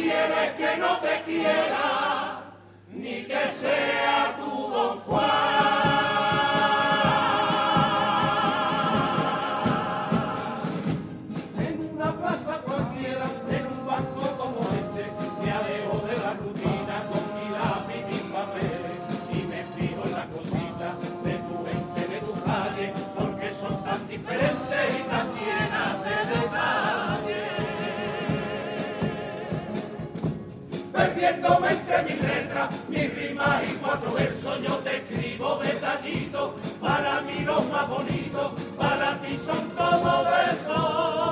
quieres que no te quiera, ni que sea perdiéndome entre mis letras, mis rimas y cuatro versos, yo te escribo detallitos, para mí los más bonitos, para ti son como besos.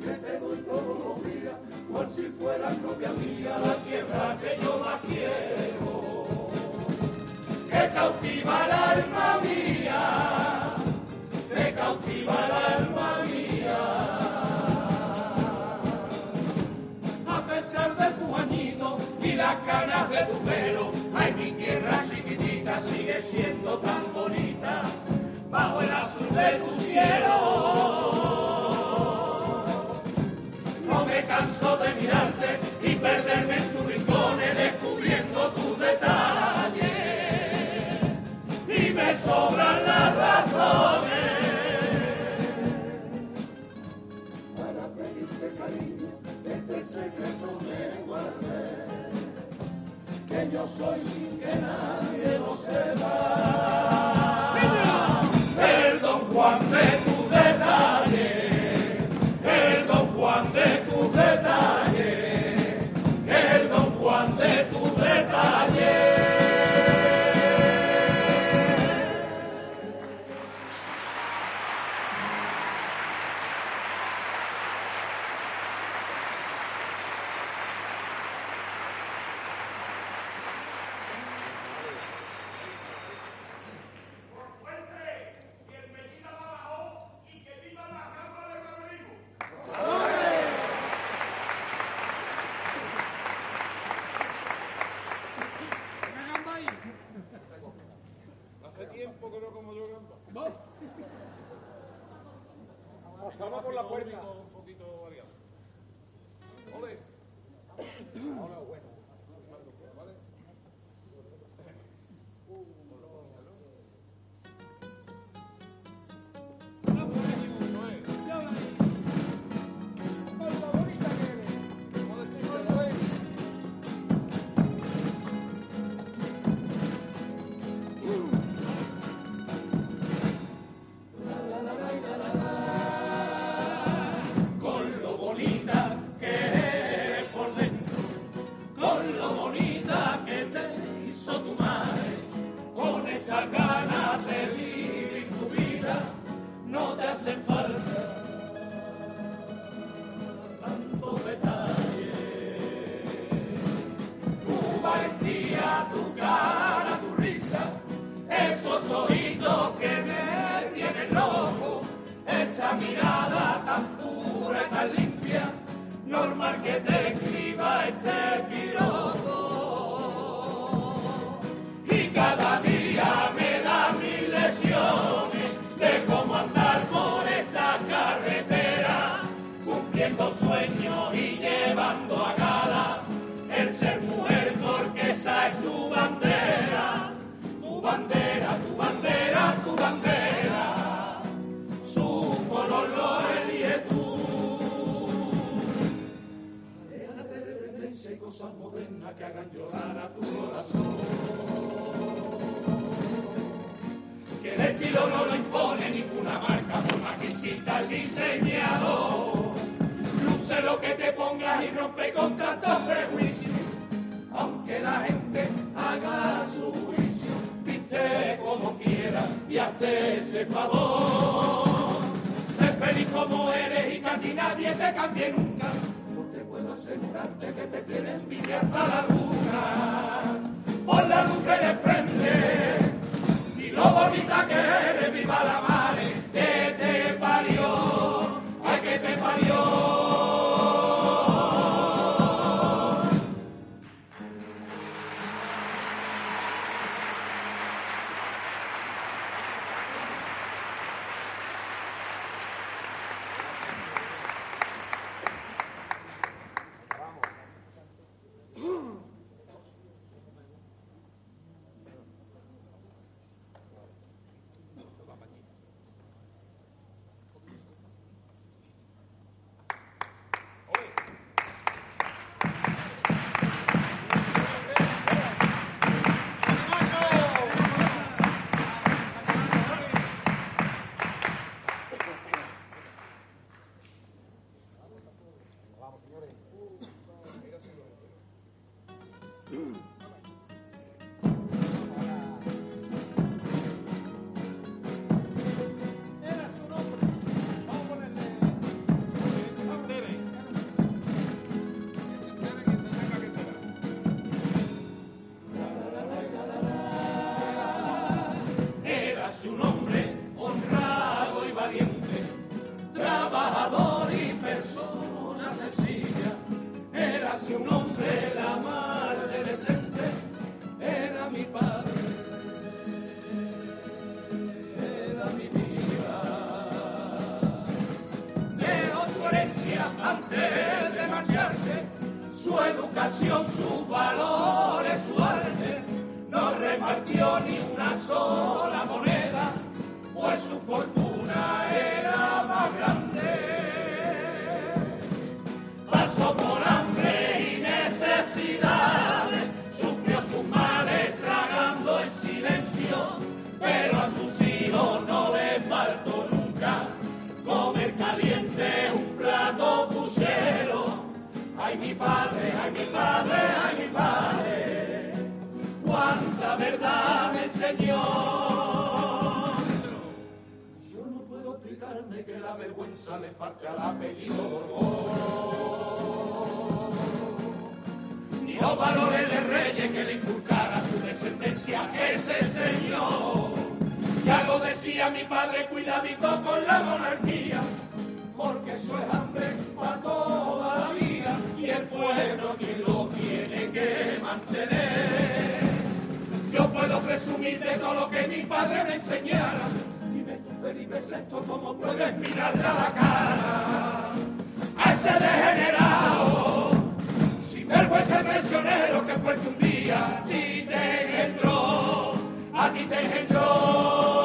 Que te doy todos los días, cual si fuera propia mía, la tierra que yo más quiero, que cautiva el alma mía, que cautiva el alma y las canas de tu pelo. Ay, mi tierra chiquitita sigue siendo tan bonita. dois se. Estamos por la puerta. Un poquito variado. Bueno. ese favor. Sé feliz como eres y que a ti nadie te cambie nunca, porque puedo asegurarte que te quiere envidiar hasta la luna. Por la luz que desprende y lo bonita que eres, viva la mar. Una sola moneda, pues su fortuna era más grande. Pasó por hambre y necesidades, sufrió sus males tragando el silencio, pero a sus hijos no le faltó nunca comer caliente un plato pusero. Ay mi padre, ay mi padre, ay mi padre, enseñó. Yo no puedo explicarme que la vergüenza le falte al apellido Borbón. Ni los valores de reyes que le inculcara su descendencia ese señor. Ya lo decía mi padre, cuidadito con la monarquía, porque eso es hambre para toda la vida y el pueblo quien lo tiene que mantener. Puedo presumir de todo lo que mi padre me enseñara. Dime tú, Felipe VI, cómo puedes mirarle a la cara a ese degenerado, sin vergüenza traicionero que fue que un día a ti te engendró, a ti te engendró.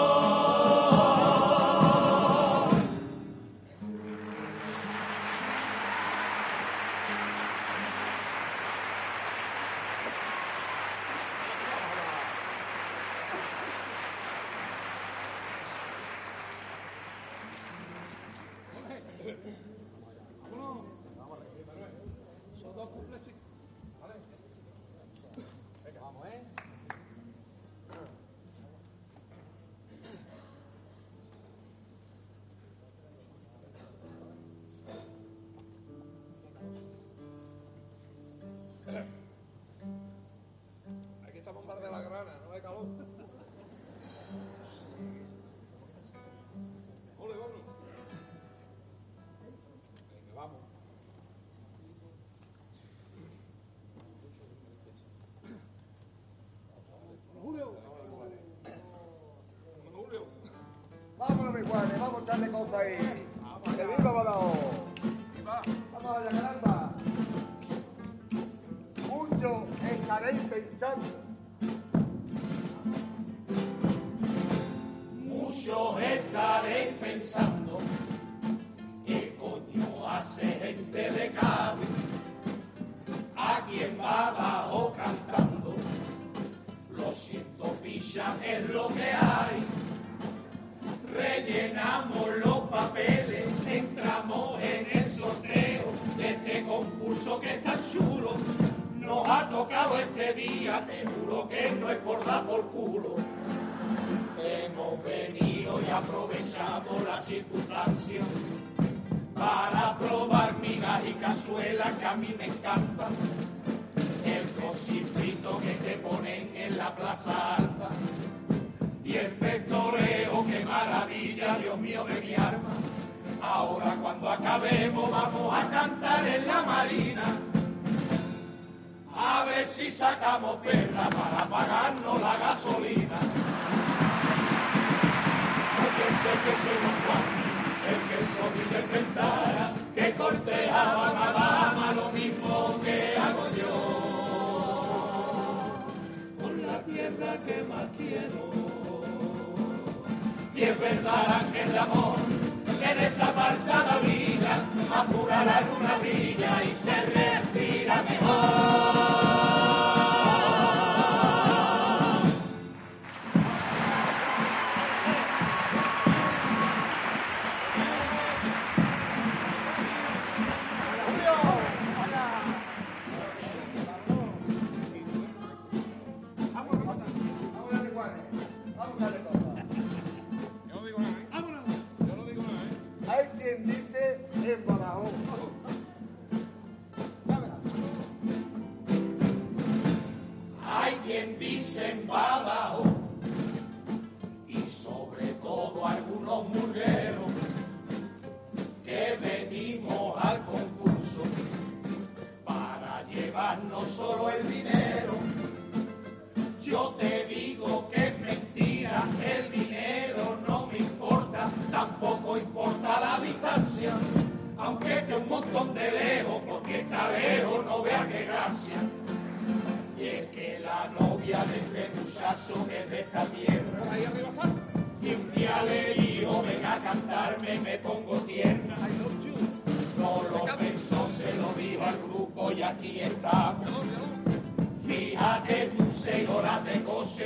De calor. Ole, vámonos. Venga, vamos. Julio. Julio. Vámonos, mi Juanes, vamos a echarle cosas ahí. Que viva Badajoz. Viva. Vamos allá, caramba. Mucho estaréis pensando. Es lo que hay. Rellenamos los papeles, entramos en el sorteo de este concurso que está chulo. Nos ha tocado este día, te juro que no es por dar por culo. Hemos venido y aprovechamos la circunstancia para probar migas y cazuelas que a mí me encantan. Dios mío de mi arma. Ahora cuando acabemos vamos a cantar en la marina. A ver si sacamos perla para pagarnos la gasolina. Porque sé que soy Don Juan, el que soy del Pentara, que cortejaba a dama lo mismo que hago yo. Con la tierra que más quiero. Y es verdad que el amor en esta apartada vida apura la luna brilla y se respira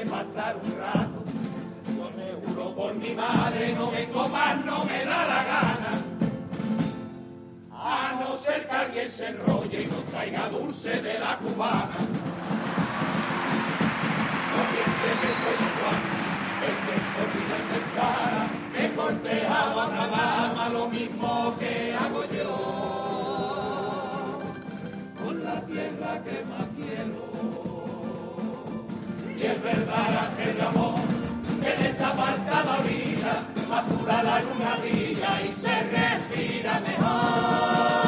estar un rato. Yo te juro por mi madre, no vengo más, no me da la gana. A no ser que alguien se enrolle y nos traiga dulce de la cubana. No piense que soy Juan, el que en mi cara, que cortejaba a una dama lo mismo que hago yo. Con la tierra que más la luna brilla y se respira mejor.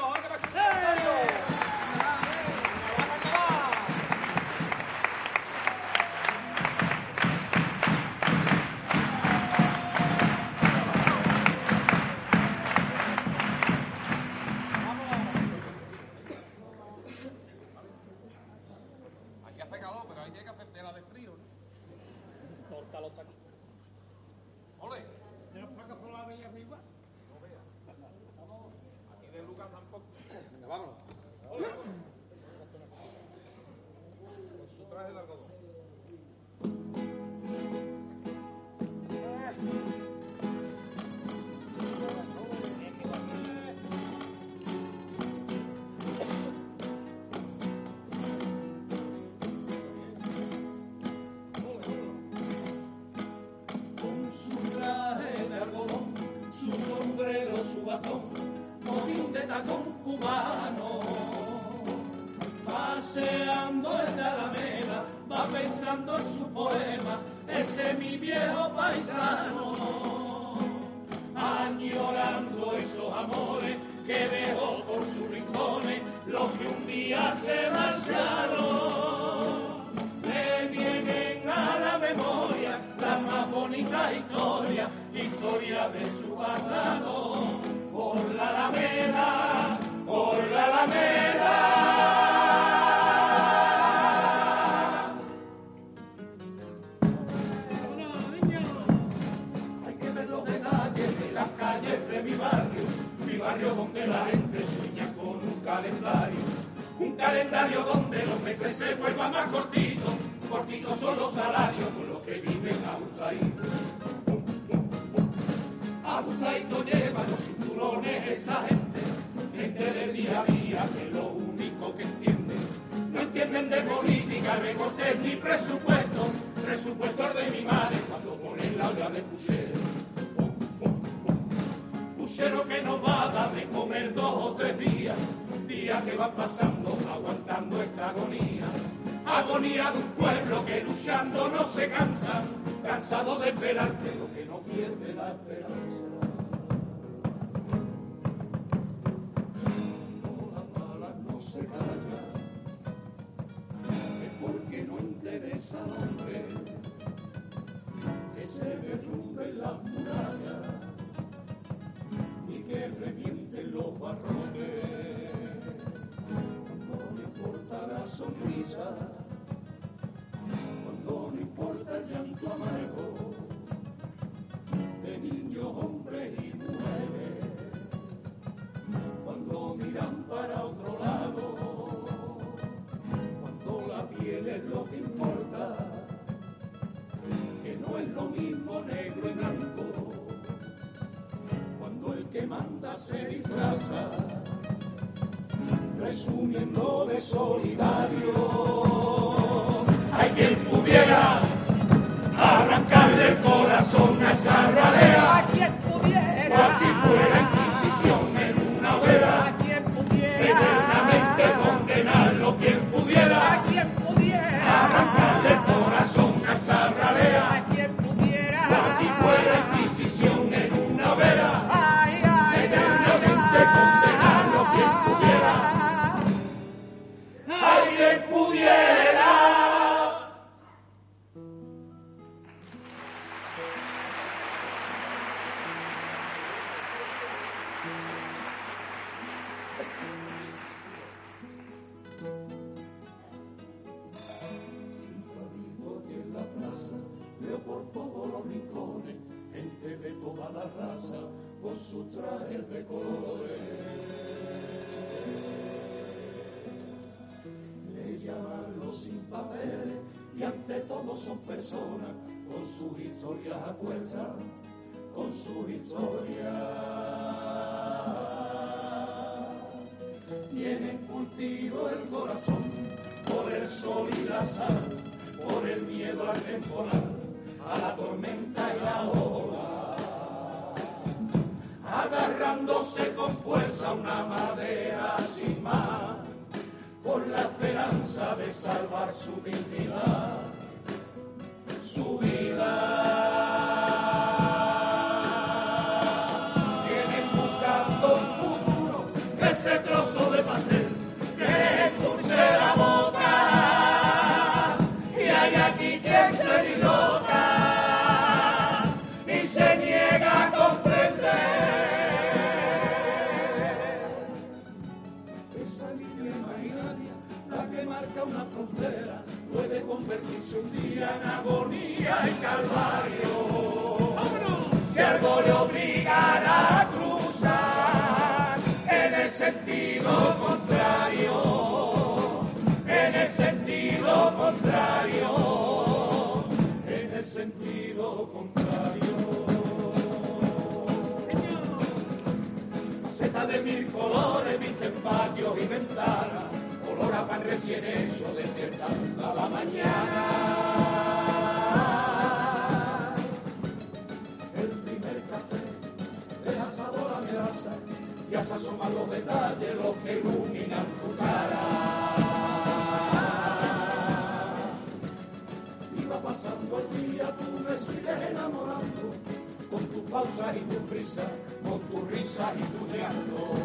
Vamos a los que esa gente, gente del día a día que lo único que entiende. No entienden de política, recortes ni presupuesto, presupuesto el de mi madre cuando ponen la olla de puchero. Puchero que nos va a dar de comer dos o tres días, días que van pasando aguantando esta agonía. Agonía de un pueblo que luchando no se cansa, cansado de esperar, pero que no pierde la esperanza. Que se derrumben las murallas presumiendo de solidario. Hay quien pudiera arrancarle el corazón Sin cabido que en la plaza veo por todos los rincones gente de toda la raza con sus trajes de colores. Le llaman los sin papeles y ante todos son personas con sus historias a cuenta con su victoria. Tienen cultivo el corazón por el sol y la sal, por el miedo al temporal, a la tormenta y la ola. Agarrándose con fuerza una madera sin más, con la esperanza de salvar su dignidad, su vida. de mil colores, visten patios y ventanas, olor a pan recién hecho, despierta la mañana. El primer café de la sabor a grasa, ya se asoman los detalles, los que iluminan tu cara. Iba pasando el día, tú me sigues enamorando, con tus pausas y tus prisas, sale huyendo.